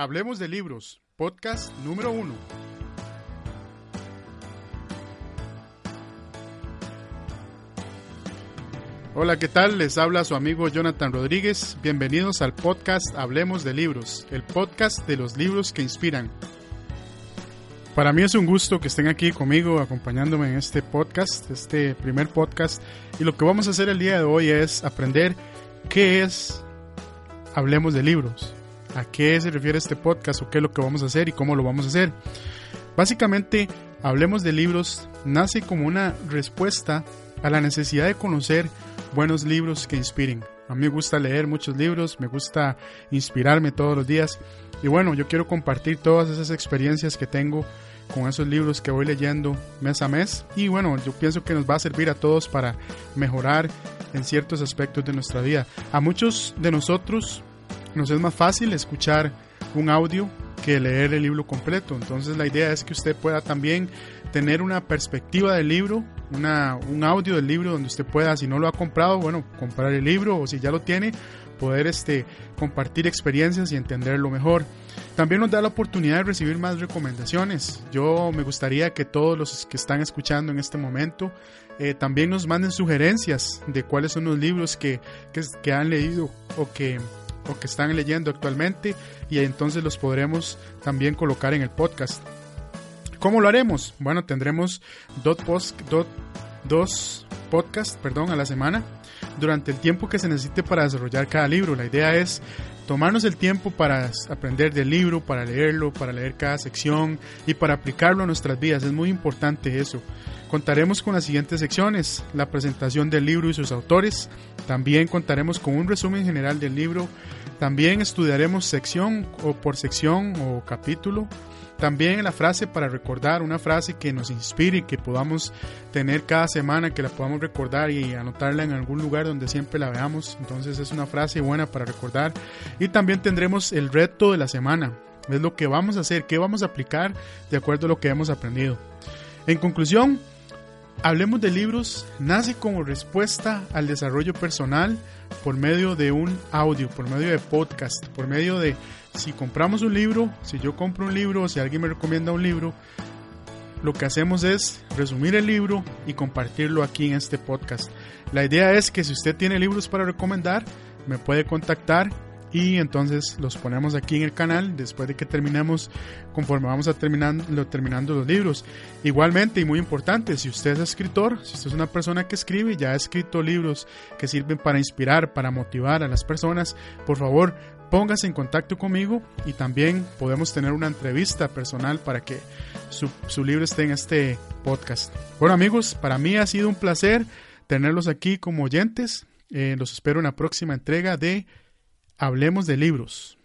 Hablemos de libros, podcast número uno. Hola, ¿qué tal? Les habla su amigo Jonathan Rodríguez. Bienvenidos al podcast Hablemos de Libros, el podcast de los libros que inspiran. Para mí es un gusto que estén aquí conmigo acompañándome en este podcast, este primer podcast. Y lo que vamos a hacer el día de hoy es aprender qué es Hablemos de Libros a qué se refiere este podcast o qué es lo que vamos a hacer y cómo lo vamos a hacer. Básicamente, Hablemos de Libros nace como una respuesta a la necesidad de conocer buenos libros que inspiren. A mí me gusta leer muchos libros, me gusta inspirarme todos los días y bueno, yo quiero compartir todas esas experiencias que tengo con esos libros que voy leyendo mes a mes y bueno, yo pienso que nos va a servir a todos para mejorar en ciertos aspectos de nuestra vida. A muchos de nosotros nos es más fácil escuchar un audio que leer el libro completo. Entonces la idea es que usted pueda también tener una perspectiva del libro, una, un audio del libro donde usted pueda, si no lo ha comprado, bueno, comprar el libro o si ya lo tiene, poder este, compartir experiencias y entenderlo mejor. También nos da la oportunidad de recibir más recomendaciones. Yo me gustaría que todos los que están escuchando en este momento eh, también nos manden sugerencias de cuáles son los libros que, que, que han leído o que o que están leyendo actualmente y entonces los podremos también colocar en el podcast. ¿Cómo lo haremos? Bueno, tendremos dos, post, podcasts perdón, a la semana durante el tiempo que se necesite para desarrollar cada libro. La idea es tomarnos el tiempo para aprender del libro, para leerlo, para leer cada sección y para aplicarlo a nuestras vidas. Es muy importante eso. Contaremos con las siguientes secciones, la presentación del libro y sus autores, también contaremos con un resumen general del libro, también estudiaremos sección o por sección o capítulo, también la frase para recordar, una frase que nos inspire y que podamos tener cada semana, que la podamos recordar y anotarla en algún lugar donde siempre la veamos. Entonces es una frase buena para recordar. Y también tendremos el reto de la semana. Es lo que vamos a hacer, qué vamos a aplicar de acuerdo a lo que hemos aprendido. En conclusión, Hablemos de libros nace como respuesta al desarrollo personal por medio de un audio, por medio de podcast, por medio de si compramos un libro, si yo compro un libro, si alguien me recomienda un libro, lo que hacemos es resumir el libro y compartirlo aquí en este podcast. La idea es que si usted tiene libros para recomendar, me puede contactar y entonces los ponemos aquí en el canal después de que terminemos conforme vamos a terminando, terminando los libros. Igualmente y muy importante, si usted es escritor, si usted es una persona que escribe ya ha escrito libros que sirven para inspirar, para motivar a las personas, por favor póngase en contacto conmigo y también podemos tener una entrevista personal para que su, su libro esté en este podcast. Bueno amigos, para mí ha sido un placer tenerlos aquí como oyentes. Eh, los espero en la próxima entrega de Hablemos de libros.